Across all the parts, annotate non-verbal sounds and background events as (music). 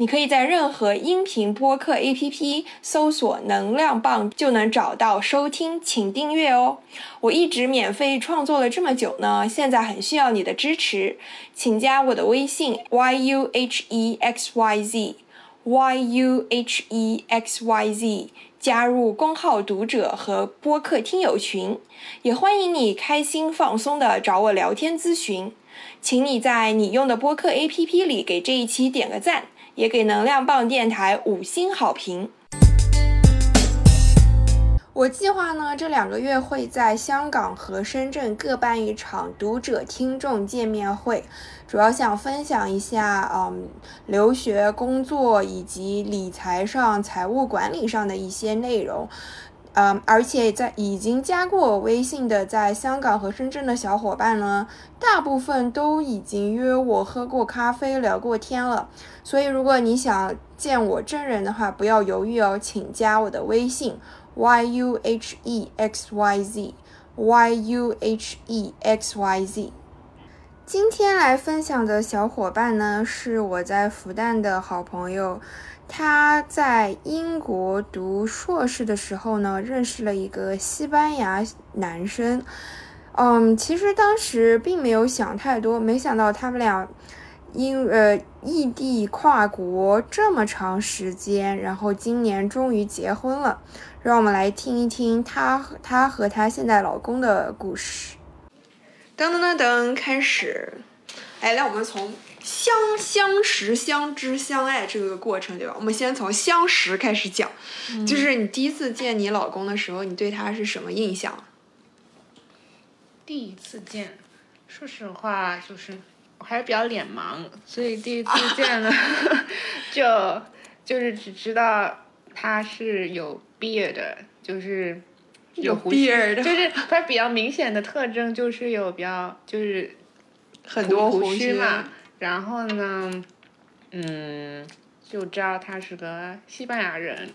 你可以在任何音频播客 APP 搜索“能量棒”就能找到收听，请订阅哦。我一直免费创作了这么久呢，现在很需要你的支持，请加我的微信 yuhexyz，yuhexyz，加入公号读者和播客听友群，也欢迎你开心放松的找我聊天咨询。请你在你用的播客 APP 里给这一期点个赞。也给能量棒电台五星好评。我计划呢，这两个月会在香港和深圳各办一场读者听众见面会，主要想分享一下，嗯，留学、工作以及理财上、财务管理上的一些内容。嗯，而且在已经加过我微信的在香港和深圳的小伙伴呢，大部分都已经约我喝过咖啡、聊过天了。所以，如果你想见我真人的话，不要犹豫哦，请加我的微信 y u h e x y z y u h e x y z。今天来分享的小伙伴呢，是我在复旦的好朋友。他在英国读硕士的时候呢，认识了一个西班牙男生。嗯，其实当时并没有想太多，没想到他们俩因呃异地跨国这么长时间，然后今年终于结婚了。让我们来听一听他和他和他现在老公的故事。噔噔噔噔，开始。哎，来，我们从。相相识、相知、相爱这个过程，对吧？我们先从相识开始讲，就是你第一次见你老公的时候，你对他是什么印象？第一次见，说实话，就是我还是比较脸盲，所以第一次见了，(laughs) 就就是只知道他是有 beard 的，就是有胡须，就是他比较明显的特征就是有比较就是很多胡须嘛。然后呢，嗯，就知道他是个西班牙人，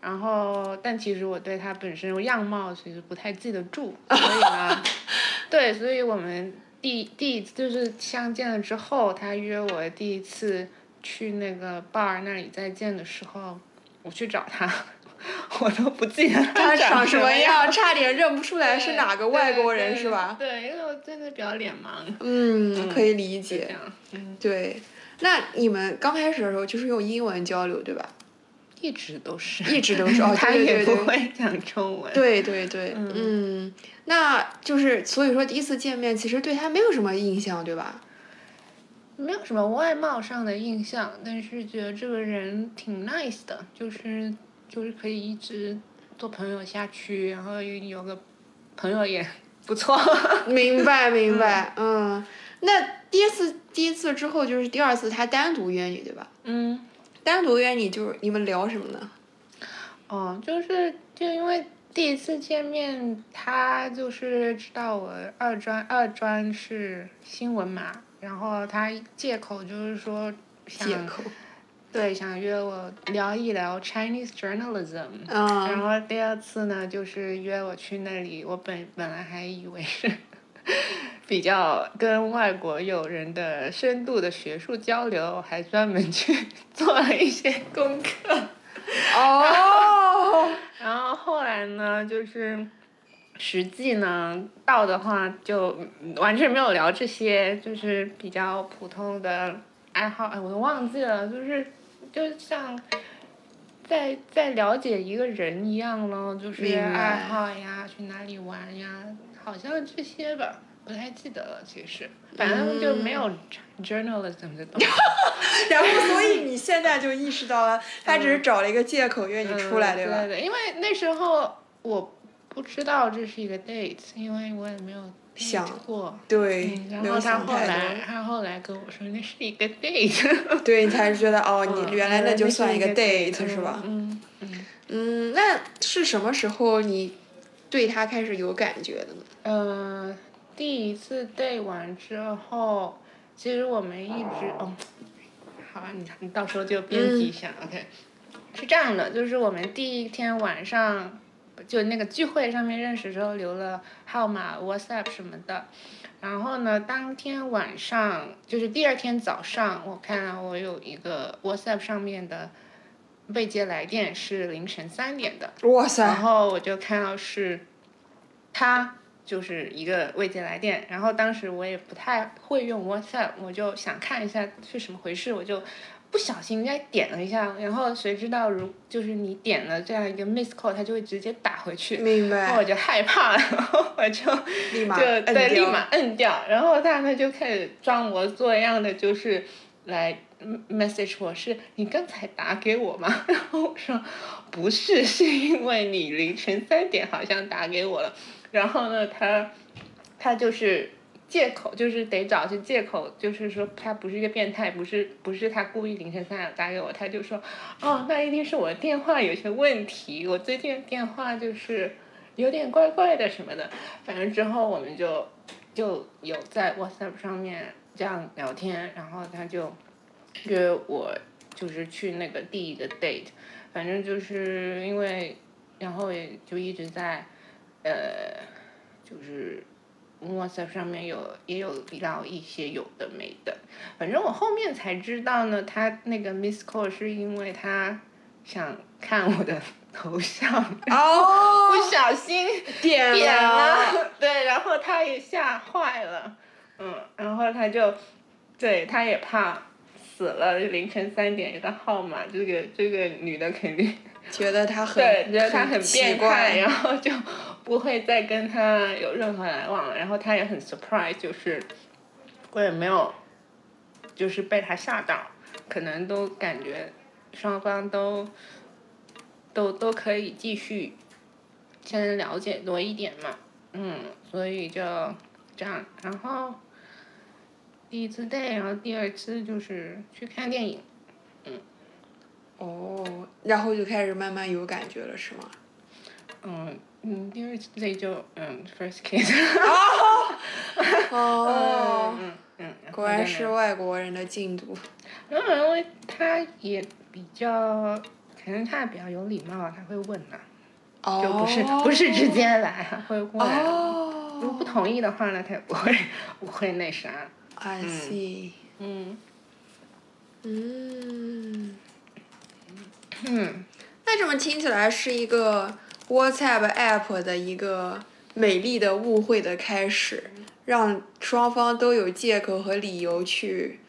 然后但其实我对他本身样貌其实不太记得住，所以呢，(laughs) 对，所以我们第第一次就是相见了之后，他约我第一次去那个 bar 那里再见的时候，我去找他，(laughs) 我都不记得他长什么样，差点认不出来是哪个外国人是吧？对，因为我真的比较脸盲。嗯，可以理解。嗯，对，那你们刚开始的时候就是用英文交流对吧？一直都是，一直都是 (laughs) 哦，他也不会讲中文。对对对，嗯，那就是所以说第一次见面其实对他没有什么印象对吧？没有什么外貌上的印象，但是觉得这个人挺 nice 的，就是就是可以一直做朋友下去，然后有个朋友也 (laughs) 不错。明白 (laughs) 明白，嗯。那第一次，第一次之后就是第二次，他单独约你，对吧？嗯。单独约你，就是你们聊什么呢？哦，就是就因为第一次见面，他就是知道我二专二专是新闻嘛，然后他借口就是说借口。对，想约我聊一聊 Chinese journalism。嗯。然后第二次呢，就是约我去那里，我本本来还以为是。比较跟外国友人的深度的学术交流，还专门去 (laughs) 做了一些功课。哦。(laughs) 然后后来呢，就是实际呢到的话，就完全没有聊这些，就是比较普通的爱好。哎，我都忘记了，就是就像在在了解一个人一样咯，就是爱好呀，去哪里玩呀，好像这些吧。不太记得了，其实，反正就没有 journalism 的东西。(laughs) 然后，所以你现在就意识到了，他只是找了一个借口约你出来，对吧？对对，因为那时候我不知道这是一个 date，因为我也没有想过。对。然后他后来，他后来跟我说那是一个 date。(laughs) 对你才觉得哦，你原来那就算一个 date 是吧？嗯嗯。嗯，那是什么时候你对他开始有感觉的呢？嗯。第一次 date 完之后，其实我们一直哦，好啊，你你到时候就编辑一下、o k 是这样的，就是我们第一天晚上就那个聚会上面认识之后留了号码、WhatsApp 什么的，然后呢，当天晚上就是第二天早上，我看到我有一个 WhatsApp 上面的未接来电是凌晨三点的，然哇。塞，然后我就看到是他就是一个未接来电，然后当时我也不太会用 WhatsApp，我就想看一下是什么回事，我就不小心该点了一下，然后谁知道如就是你点了这样一个 miss call，它就会直接打回去，明白，然后我就害怕了，然后我就 (laughs) 立马就摁对，立掉马摁掉，然后他呢就开始装模作样的，就是来嗯 message 我是你刚才打给我吗？(laughs) 然后我说不是，是因为你凌晨三点好像打给我了，然后呢他他就是。借口就是得找些借口，就是说他不是一个变态，不是不是他故意凌晨三点打给我，他就说，哦，那一定是我电话有些问题，我最近电话就是有点怪怪的什么的，反正之后我们就就有在 WhatsApp 上面这样聊天，然后他就约我就是去那个第一个 date，反正就是因为，然后也就一直在，呃，就是。WhatsApp 上面有也有聊一些有的没的，反正我后面才知道呢，他那个 miss call 是因为他想看我的头像，哦，(laughs) 不小心点点了，对，然后他也吓坏了，嗯，然后他就，对，他也怕死了，凌晨三点一个号码，这个这个女的肯定觉得他很 (laughs) 对，觉得他很变态，然后就不会再跟他有任何来往了。然后他也很 surprise，就是我也没有，就是被他吓到，可能都感觉双方都都都可以继续先了解多一点嘛，嗯，所以就这样，然后第一次 date，然后第二次就是去看电影。嗯哦，然后就开始慢慢有感觉了，是吗？嗯嗯，第二次 date 就嗯 first kiss。哦，(laughs) 嗯嗯，果然是外国人的进度。然后因为他也比较，可能他也比较有礼貌，他会问呢、哦，就不是不是直接来，他会过来。哦，如果不同意的话呢，他也不会不会那啥。I see，嗯。嗯，嗯，那这么听起来是一个 WhatsApp app 的一个美丽的误会的开始，让双方都有借口和理由去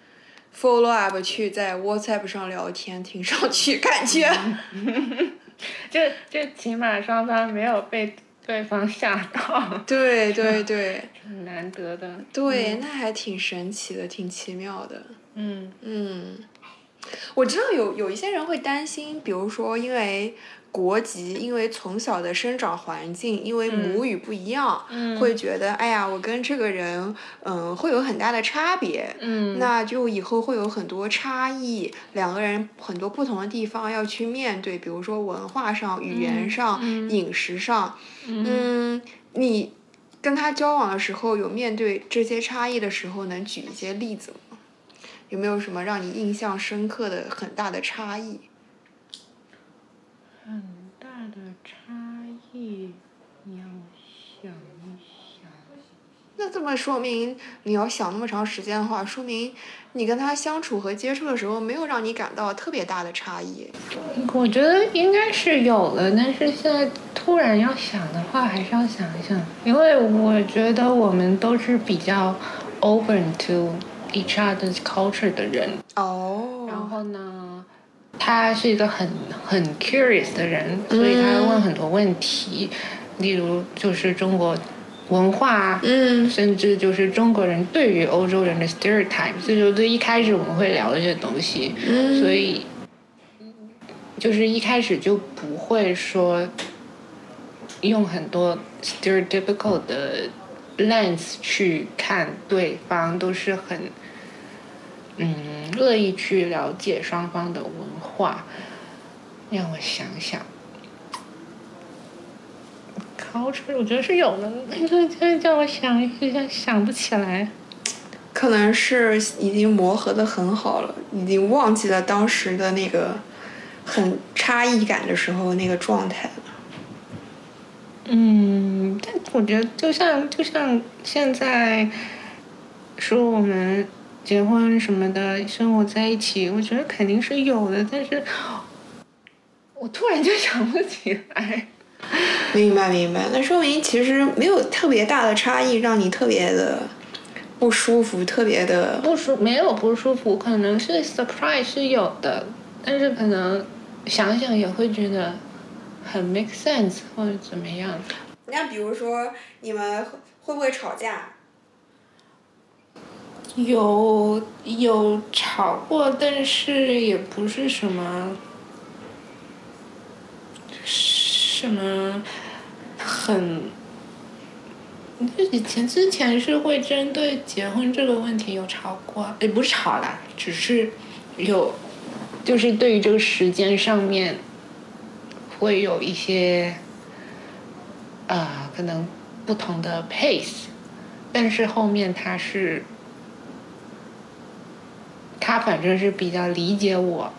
follow up 去在 WhatsApp 上聊天，听上去感觉。(laughs) 这这起码双方没有被对方吓到，对对对 (laughs) 很难得的。对，那还挺神奇的，挺奇妙的。嗯嗯，我知道有有一些人会担心，比如说因为国籍，因为从小的生长环境，因为母语不一样，嗯会觉得哎呀，我跟这个人嗯会有很大的差别。嗯那就以后会有很多差异，两个人很多不同的地方要去面对，比如说文化上、语言上、嗯饮食上。嗯，你跟他交往的时候，有面对这些差异的时候，能举一些例子吗？有没有什么让你印象深刻的很大的差异？很大的差异，你要想一想。那这么说明，你要想那么长时间的话，说明你跟他相处和接触的时候，没有让你感到特别大的差异。我觉得应该是有了，但是现在突然要想的话，还是要想一想，因为我觉得我们都是比较 open to each other's culture 的人。哦。然后呢，他是一个很很 curious 的人，所以他会问很多问题，例如就是中国文化，嗯。甚至就是中国人对于欧洲人的 stereotype，这就是一开始我们会聊这些东西，嗯。所以就是一开始就不会说用很多 stereotypical 的 lens 去看对方，都是很嗯乐意去了解双方的文化。让我想想。culture 我觉得是有的，(laughs) 这这叫我想一下想不起来。可能是已经磨合的很好了，已经忘记了当时的那个很差异感的时候那个状态了。嗯，但我觉得就像就像现在说我们结婚什么的，生活在一起，我觉得肯定是有的，但是我突然就想不起来。明白明白，那说明其实没有特别大的差异，让你特别的不舒服，特别的不舒没有不舒服，可能是 surprise 是有的，但是可能想想也会觉得很 make sense 或者怎么样。那比如说你们会不会吵架？有有吵过，但是也不是什么什么很。就以前之前是会针对结婚这个问题有吵过，也不是吵啦，只是有，就是对于这个时间上面会有一些啊、可能不同的 pace，但是后面他是他反正是比较理解我，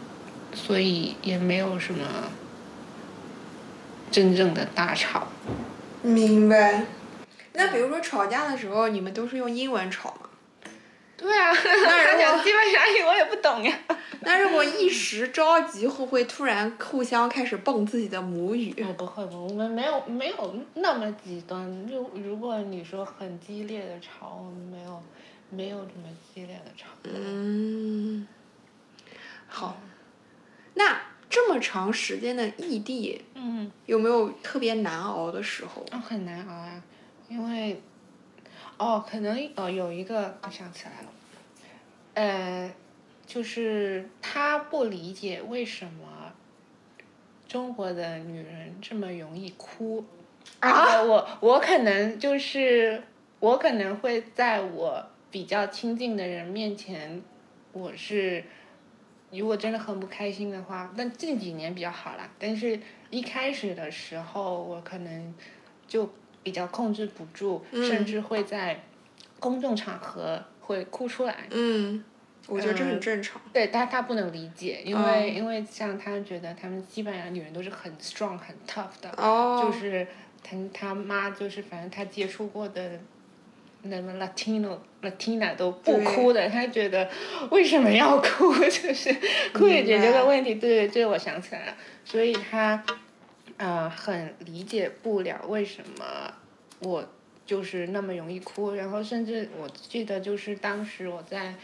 所以也没有什么真正的大吵。明白。那比如说吵架的时候，你们都是用英文吵吗？对啊，那如果他讲西班牙语我也不懂呀。(laughs) 那如果一时着急，会不会突然互相开始蹦自己的母语？我不会，我们没有没有那么极端。就如果你说很激烈的吵，我们没有没有这么激烈的吵。嗯，好。那这么长时间的异地，嗯，有没有特别难熬的时候？哦，很难熬啊，因为，哦，可能哦有一个我想起来了，呃，就是他不理解为什么中国的女人这么容易哭。啊我我可能就是我可能会在我比较亲近的人面前，我是如果真的很不开心的话，但近几年比较好啦。但是一开始的时候，我可能就比较控制不住，嗯甚至会在公众场合会哭出来。嗯，我觉得这很嗯正常。对但，他不能理解，因为、哦因为像他觉得他们西班牙女人都是很 strong 很 tough 的，哦，就是他他妈就是反正他接触过的那么 Latino Latina 都不哭的，他觉得为什么要哭？(laughs) 就是哭也解决了问题。对，这个我想起来了，所以他呃很理解不了为什么我就是那么容易哭，然后甚至我记得就是当时我在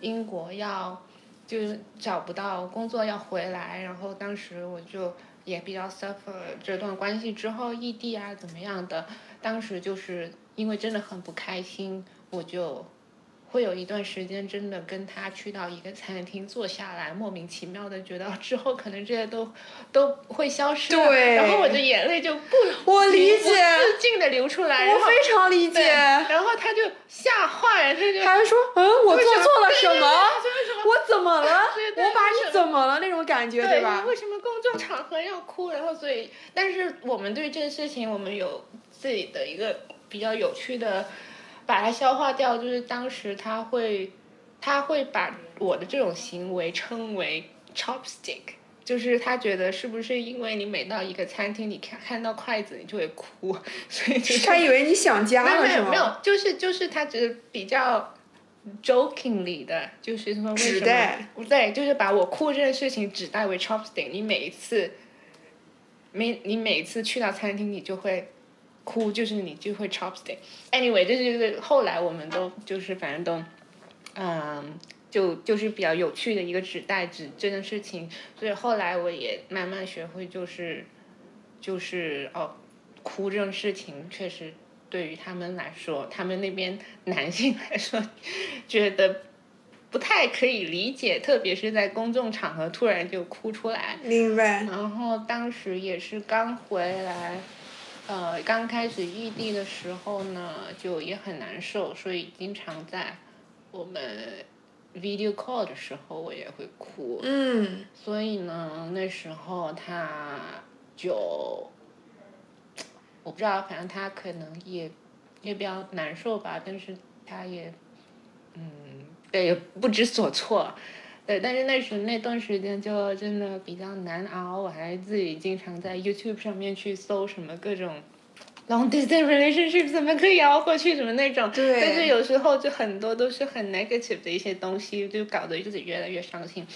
英国要就是找不到工作要回来，然后当时我就也比较 suffer 这段关系之后异地啊怎么样的，当时就是因为真的很不开心，我就。会有一段时间真的跟他去到一个餐厅坐下来，莫名其妙的觉得之后可能这些都都会消失，对然后我的眼泪就不我理解不自禁的流出来，我非常理，解。然后他就吓坏了，他就还说，嗯，我做错了什么？我怎么了？我把你怎么了？那种感觉，对吧？为什么公众场合要哭？然后所以，但是我们对这个事情，我们有自己的一个比较有趣的，把它消化掉。就是当时他会，他会把我的这种行为称为 chopstick。就是他觉得是不是因为你每到一个餐厅，你看看到筷子你就会哭，(laughs) 所以就是他以为你想家了是吗？没有没有，就是就是他只是比较 jokingly 的，就是说为什么对，就是把我哭这件事情指代为 chopstick。你每一次，每你每一次去到餐厅，你就会哭，就是你就会 chopstick。Anyway，这就是后来我们都就是反正都，嗯。就就是比较有趣的一个指代指这件事情，所以后来我也慢慢学会，就是就是哦，哭这种事情确实对于他们来说，他们那边男性来说，觉得不太可以理解，特别是在公众场合突然就哭出来。明白。然后当时也是刚回来，呃，刚开始异地的时候呢，就也很难受，所以经常在我们 video call 的时候，我也会哭。嗯，所以呢，那时候他就我不知道，反正他可能也也比较难受吧，但是他也嗯，对，也不知所措。对，但是那时那段时间就真的比较难熬，我还自己经常在 YouTube 上面去搜什么各种 long distance relationship 怎么可以熬过去什么那种。对。但是有时候就很多都是很 negative 的一些东西，就搞得自己越来越伤心。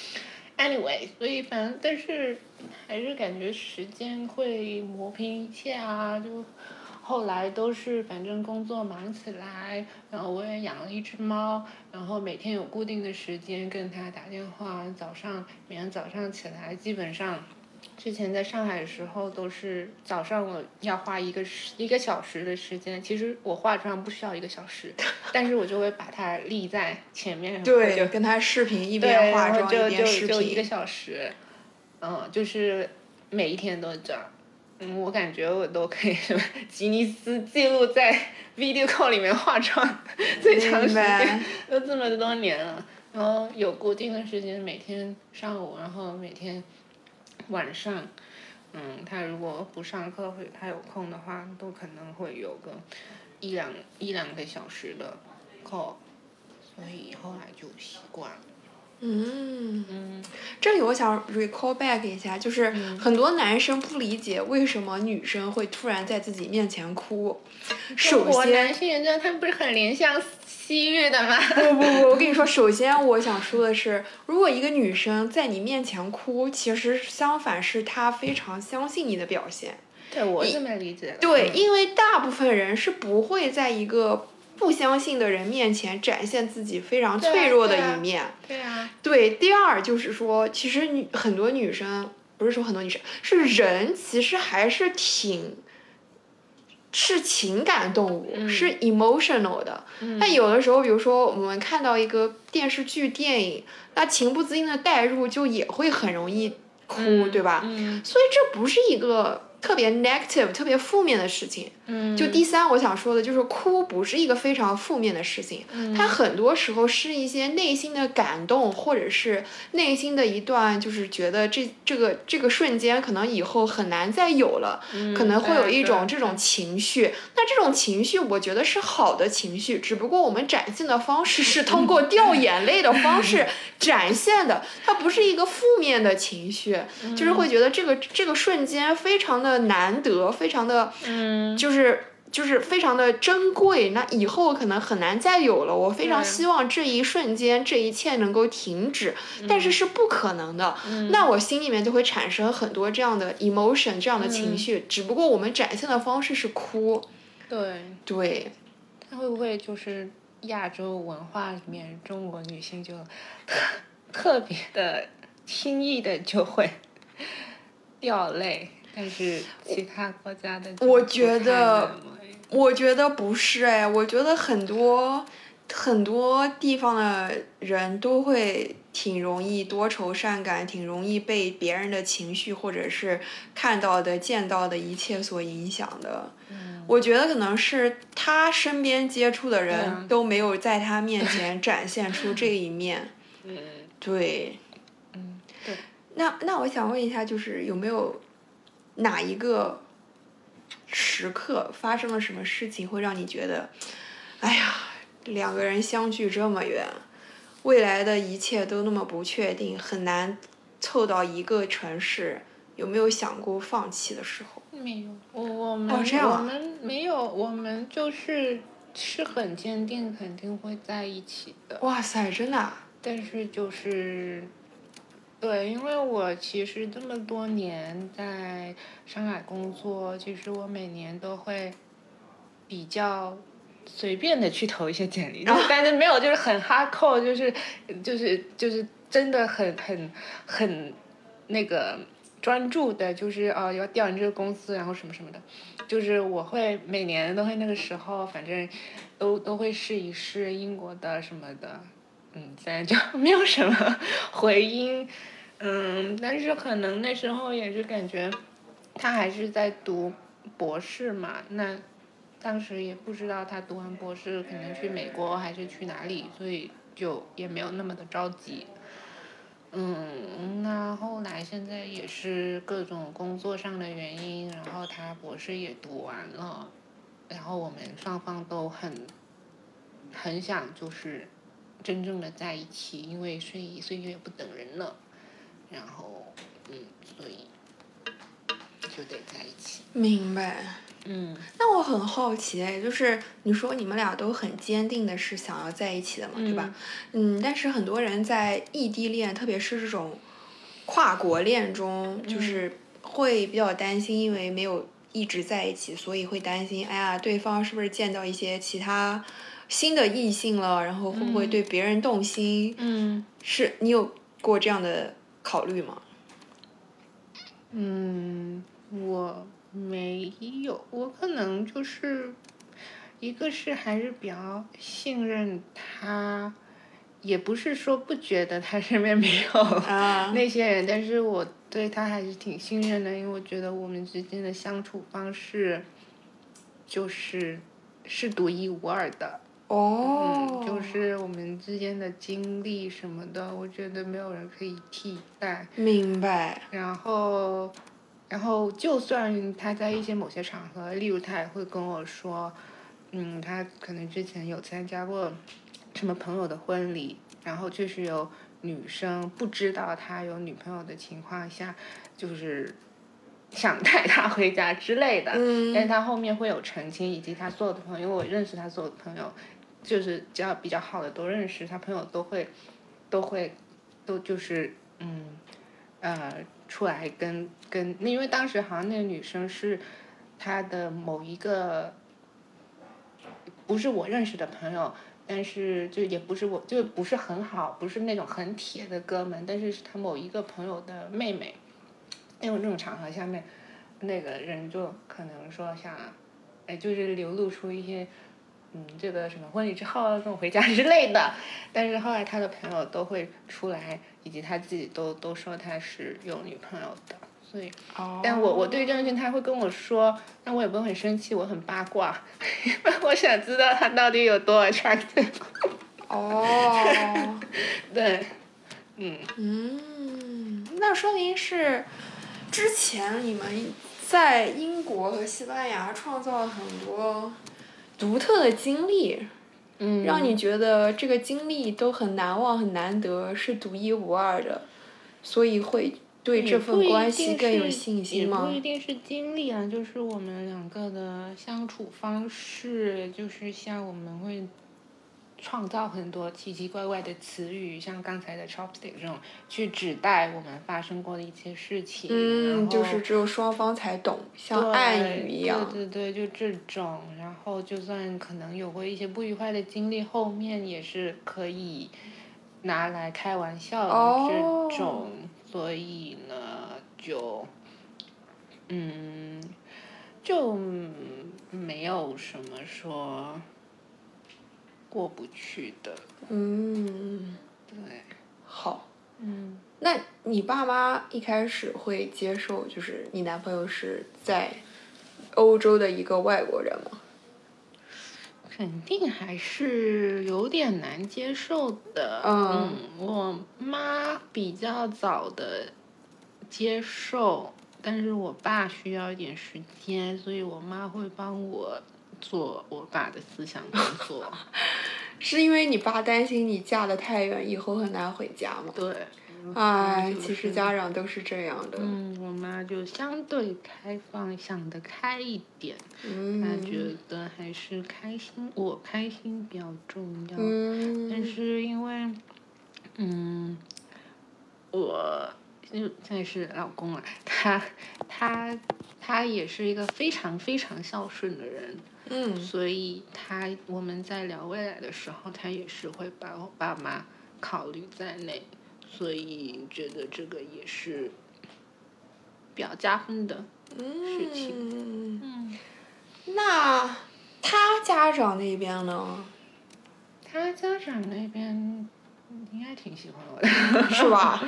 Anyway，所以反正但是还是感觉时间会磨平一切啊，就。后来都是反正工作忙起来，然后我也养了一只猫，然后每天有固定的时间跟它打电话。早上每天早上起来，基本上，之前在上海的时候都是早上我要花一个时一个小时的时间。其实我化妆不需要一个小时，(laughs) 但是我就会把它立在前面，对，就跟他视频一边化妆一边视频。就就就一个小时，嗯，就是每一天都这样。嗯，我感觉我都可以什么吉尼斯记录在 (laughs) video call 里面化妆最长时间，都这么多年了。然后有固定的时间，每天上午，然后每天晚上，嗯，他如果不上课或者他有空的话，都可能会有个一两一两个小时的 call，所以后来就习惯了。嗯，这里我想 recall back 一下，就是很多男生不理解为什么女生会突然在自己面前哭。首先，男性原则他们不是很怜香惜玉的吗？不不不，我跟你说，(laughs) 首先我想说的是，如果一个女生在你面前哭，其实相反是她非常相信你的表现。对，我这么理解。对，因为大部分人是不会在一个。不相信的人面前展现自己非常脆弱的一面。对啊。对，第二就是说，其实女很多女生不是说很多女生是人，其实还是挺是情感动物，是 emotional 的。那有的时候，比如说我们看到一个电视剧、电影，那情不自禁的代入，就也会很容易哭，对吧？所以这不是一个。特别 negative、特别负面的事情，嗯就第三，我想说的就是哭不是一个非常负面的事情，嗯它很多时候是一些内心的感动，或者是内心的一段，就是觉得这这个这个瞬间可能以后很难再有了，可能会有一种这种情绪。那这种情绪，我觉得是好的情绪，只不过我们展现的方式是通过掉眼泪的方式展现的，它不是一个负面的情绪，就是会觉得这个这个瞬间非常的。难得，非常的，嗯就是就是非常的珍贵。那以后可能很难再有了。我非常希望这一瞬间，这一切能够停止，但是是不可能的。那我心里面就会产生很多这样的 emotion，这样的情绪。只不过我们展现的方式是哭。对。对。他会不会就是亚洲文化里面，中国女性就特特别的轻易的就会掉泪？但是其他国家的，我觉得，我觉得不是哎，我觉得很多很多地方的人都会挺容易多愁善感，挺容易被别人的情绪或者是看到的、见到的一切所影响的。我觉得可能是他身边接触的人都没有在他面前展现出这一面。(laughs) 嗯，对。嗯，对。那那我想问一下，就是有没有？哪一个时刻发生了什么事情会让你觉得，哎呀，两个人相距这么远，未来的一切都那么不确定，很难凑到一个城市，有没有想过放弃的时候？没有，我我们我们没有，我们就是是很坚定，肯定会在一起的。哇塞，真的？但是就是。对，因为我其实这么多年在上海工作，其实我每年都会比较随便的去投一些简历，但 (laughs) 是没有就是很 hard core，就是就是就是真的很很很那个专注的，就是哦要调你这个公司，然后什么什么的，就是我会每年都会那个时候，反正都都会试一试英国的什么的。嗯，现在就 (laughs) 没有什么回音，嗯，但是可能那时候也是感觉，他还是在读博士嘛，那当时也不知道他读完博士可能去美国还是去哪里，所以就也没有那么的着急。嗯，那后来现在也是各种工作上的原因，然后他博士也读完了，然后我们双方都很很想就是。真正的在一起，因为岁岁月不等人了，然后嗯，所以就得在一起。明白。嗯那我很好奇哎，就是你说你们俩都很坚定的是想要在一起的嘛，对吧？嗯，但是很多人在异地恋，特别是这种跨国恋中，就是会比较担心，因为没有一直在一起，所以会担心，哎呀，对方是不是见到一些其他新的异性了，然后会不会对别人动心？嗯是你有过这样的考虑吗？嗯，我没有，我可能就是一个是还是比较信任他，也不是说不觉得他身边没有啊 (laughs) 那些人，但是我对他还是挺信任的，因为我觉得我们之间的相处方式就是是独一无二的。哦，嗯，就是我们之间的经历什么的，我觉得没有人可以替代。明白。然后，然后就算他在一些某些场合，例如他也会跟我说，嗯，他可能之前有参加过什么朋友的婚礼，然后确实有女生不知道他有女朋友的情况下，就是想带他回家之类的。嗯但是他后面会有澄清，以及他所有的朋友，因为我认识他所有的朋友，就是只要比较好的都认识，他朋友都会，都会，都就是嗯，呃，出来跟跟，因为当时好像那个女生是他的某一个，不是我认识的朋友。但是就也不是我，就不是很好，不是那种很铁的哥们，但是是他某一个朋友的妹妹。那种这种场合下面，那个人就可能说想，哎，就是流露出一些，嗯，这个什么婚礼之后跟我回家之类的。但是后来他的朋友都会出来，以及他自己都都说他是有女朋友的，所以，哦但我我对这件事情他会跟我说，那我也不会很生气，我很八卦，(laughs) 因为我想知道他到底有多 attractive。(laughs) 哦。对，嗯。嗯，那说明是之前你们在英国和西班牙创造了很多独特的经历，嗯，让你觉得这个经历都很难忘、很难得，是独一无二的，所以会对这份关系更有信心吗？也不一？定是经历啊，就是我们两个的相处方式，就是像我们会创造很多奇奇怪怪的词语，像刚才的 chopstick 这种，去指代我们发生过的一些事情。嗯，就是只有双方才懂，像对暗语一样。对对对，就这种。然后就算可能有过一些不愉快的经历，后面也是可以拿来开玩笑的哦这种。所以呢，就嗯，就没有什么说过不去的。嗯，对，好。嗯。那你爸妈一开始会接受，就是你男朋友是在欧洲的一个外国人吗？肯定还是有点难接受的。嗯我妈比较早的接受，但是我爸需要一点时间，所以我妈会帮我做我爸的思想工作。(laughs) 是因为你爸担心你嫁得太远，以后很难回家吗？对。哎，就是其实家长都是这样的。嗯，我妈就相对开放，想得开一点。她嗯觉得还是开心，我开心比较重要。嗯但是因为，嗯，我就现在是老公了，他他他也是一个非常非常孝顺的人，嗯所以他我们在聊未来的时候，他也是会把我爸妈考虑在内，所以觉得这个也是比较加分的。事情嗯，嗯，那他家长那边呢？他家长那边应该挺喜欢我的，是吧？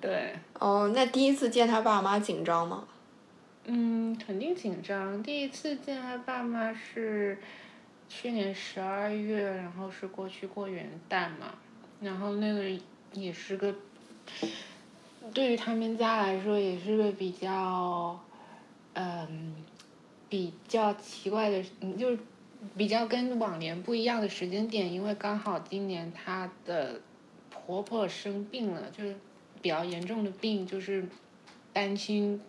对。哦，那第一次见他爸妈紧张吗？嗯，肯定紧张。第一次见他爸妈是去年十二月，然后是过去过元旦嘛，然后那个也是个，对于他们家来说也是个比较，嗯，比较奇怪的，嗯，就是比较跟往年不一样的时间点，因为刚好今年她的婆婆生病了，就是比较严重的病，就是担心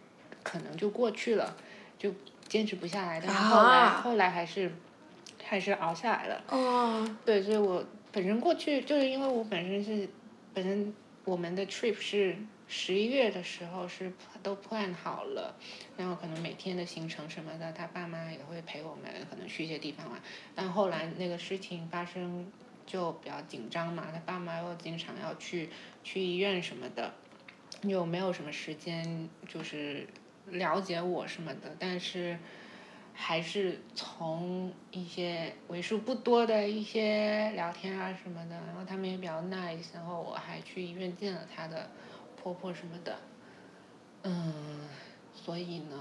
可能就过去了，就坚持不下来，但是后来、啊后来还是还是熬下来了。哦，对，所以我本身过去就是因为我本身是本身我们的 trip 是十一月的时候是都 plan 好了，然后可能每天的行程什么的，他爸妈也会陪我们，可能去一些地方玩。但后来那个事情发生就比较紧张嘛，他爸妈又经常要去去医院什么的，又没有什么时间就是了解我什么的，但是。还是从一些为数不多的一些聊天啊什么的，然后他们也比较 nice，然后我还去医院见了她的婆婆什么的，嗯，所以呢，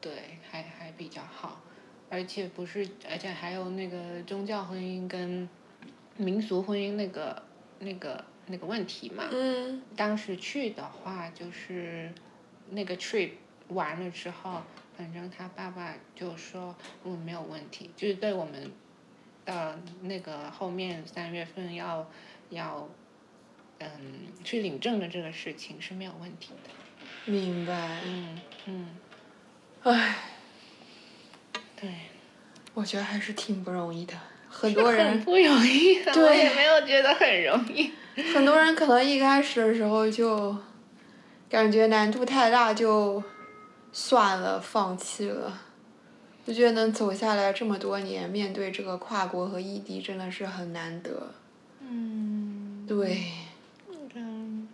对，还还比较好，而且不是，而且还有那个宗教婚姻跟民俗婚姻那个那个那个问题嘛，嗯当时去的话，就是那个 trip 完了之后，反正他爸爸就说，嗯，没有问题，就是对我们，呃，那个后面三月份要要，嗯，去领证的这个事情是没有问题的。明白。嗯嗯，唉，对，我觉得还是挺不容易的。很多人很不容易的，(laughs) 我对也没有觉得很容易。很多人可能一开始的时候就感觉难度太大，就算了，放弃了。我觉得能走下来这么多年，面对这个跨国和异地，真的是很难得。嗯，对，嗯，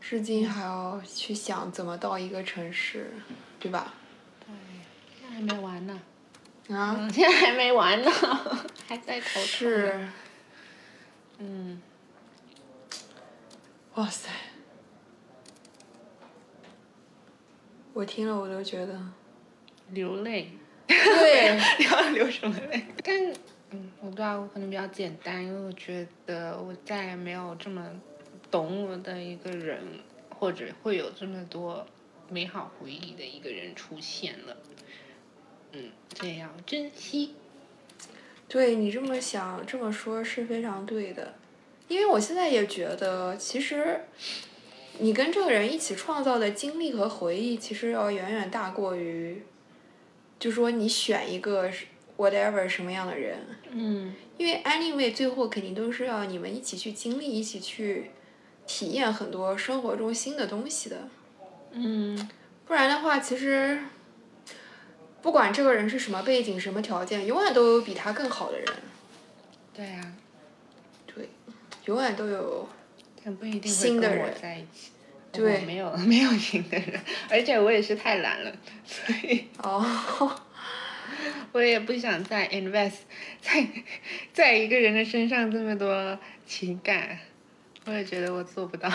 至今还要去想怎么到一个城市，对吧？对，现在还没完呢。啊，嗯，现在还没完呢，(laughs) 还在头疼。是，嗯，哇塞！我听了我都觉得，流泪。对，(laughs) 要流什么泪？但嗯，我不知道，我可能比较简单，因为我觉得我再也没有这么懂我的一个人，或者会有这么多美好回忆的一个人出现了。嗯，这也要珍惜。对你这么想这么说是非常对的，因为我现在也觉得，其实你跟这个人一起创造的经历和回忆，其实要远远大过于，就说你选一个 whatever 什么样的人，嗯。因为 anyway 最后肯定都是要你们一起去经历，一起去体验很多生活中新的东西的，嗯。不然的话，其实不管这个人是什么背景、什么条件，永远都有比他更好的人。对啊，对，永远都有。但不一定会新的跟我人在一起。对没有 (laughs) 没有新的人，而且我也是太懒了，所以哦，(laughs) 我也不想再 invest 在在一个人的身上这么多情感，我也觉得我做不到。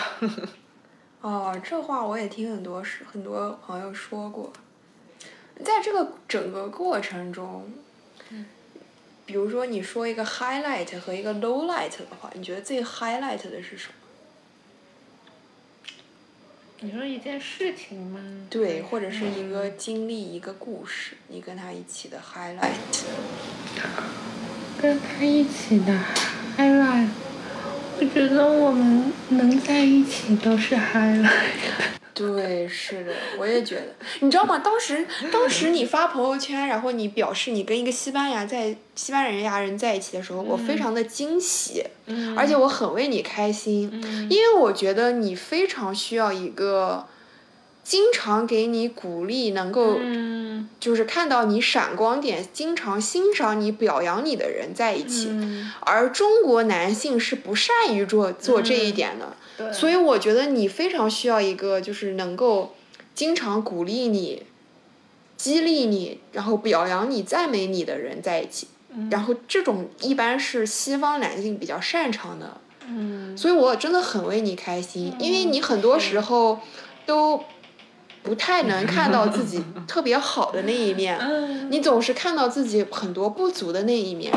(laughs) 哦，这话我也听很多是很多朋友说过。在这个整个过程中，比如说你说一个 highlight 和一个 lowlight 的话，你觉得最 highlight 的是什么？你说一件事情吗？对，或者是一个嗯经历、一个故事，你跟他一起的 highlight。跟他一起的 highlight，我觉得我们能在一起都是 highlight。对，是的，我也觉得。你知道吗？当时，当时你发朋友圈，然后你表示你跟一个西班牙在西班牙人在一起的时候，我非常的惊喜，嗯而且我很为你开心，因为我觉得你非常需要一个经常给你鼓励，能够嗯。就是看到你闪光点，经常欣赏你、表扬你的人在一起。嗯，而中国男性是不善于做做这一点的。对，所以我觉得你非常需要一个就是能够经常鼓励你、激励你，然后表扬你、赞美你的人在一起。然后这种一般是西方男性比较擅长的，嗯。所以我真的很为你开心，因为你很多时候都不太能看到自己特别好的那一面，你总是看到自己很多不足的那一面。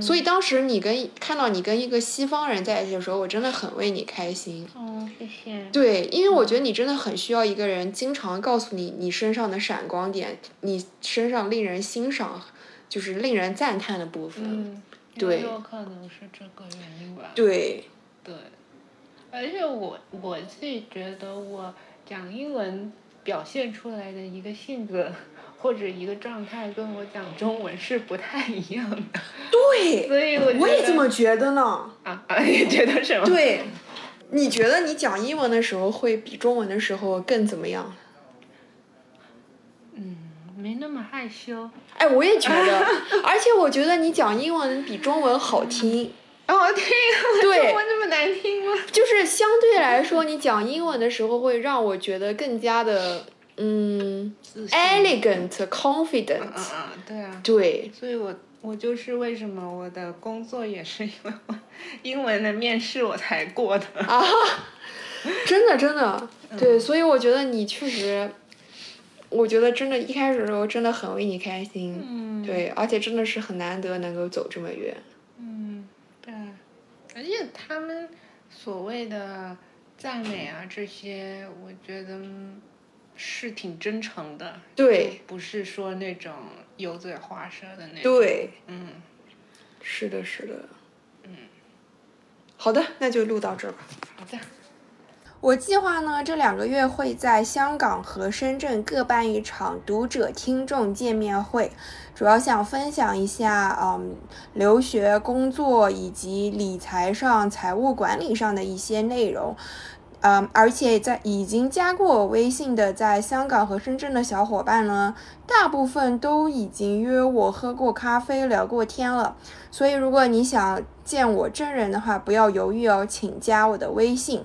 所以当时你跟看到你跟一个西方人在一起的时候，我真的很为你开心。哦，谢谢。对，因为我觉得你真的很需要一个人经常告诉你你身上的闪光点，你身上令人欣赏，就是令人赞叹的部分。嗯，对有可能是这个原因吧。对，对，而且我我自己觉得我讲英文表现出来的一个性格或者一个状态，跟我讲中文是不太一样的。对，(laughs) 所以我觉我也这么觉得呢。啊啊，你觉得什么？对，你觉得你讲英文的时候会比中文的时候更怎么样？嗯，没那么害羞。哎，我也觉得，而且我觉得你讲英文比中文好听。好听，对中文这么难听吗？(laughs) 就是相对来说，你讲英文的时候会让我觉得更加的嗯 elegant 嗯 confident。嗯嗯，对啊。对，所以我我就是为什么我的工作也是因为我英文的面试我才过的。啊，真的真的，对，所以我觉得你确实，我觉得真的，一开始的时候真的很为你开心，嗯。对，而且真的是很难得能够走这么远。他们所谓的赞美啊这些，我觉得嗯是挺真诚的，对不是说那种油嘴滑舌的那种。对，嗯，是的，是的。嗯。好的，那就录到这儿吧。好的。我计划呢，这两个月会在香港和深圳各办一场读者听众见面会，主要想分享一下，嗯，留学、工作以及理财上、财务管理上的一些内容。嗯，而且在已经加过我微信的在香港和深圳的小伙伴呢，大部分都已经约我喝过咖啡、聊过天了。所以如果你想见我真人的话，不要犹豫哦，请加我的微信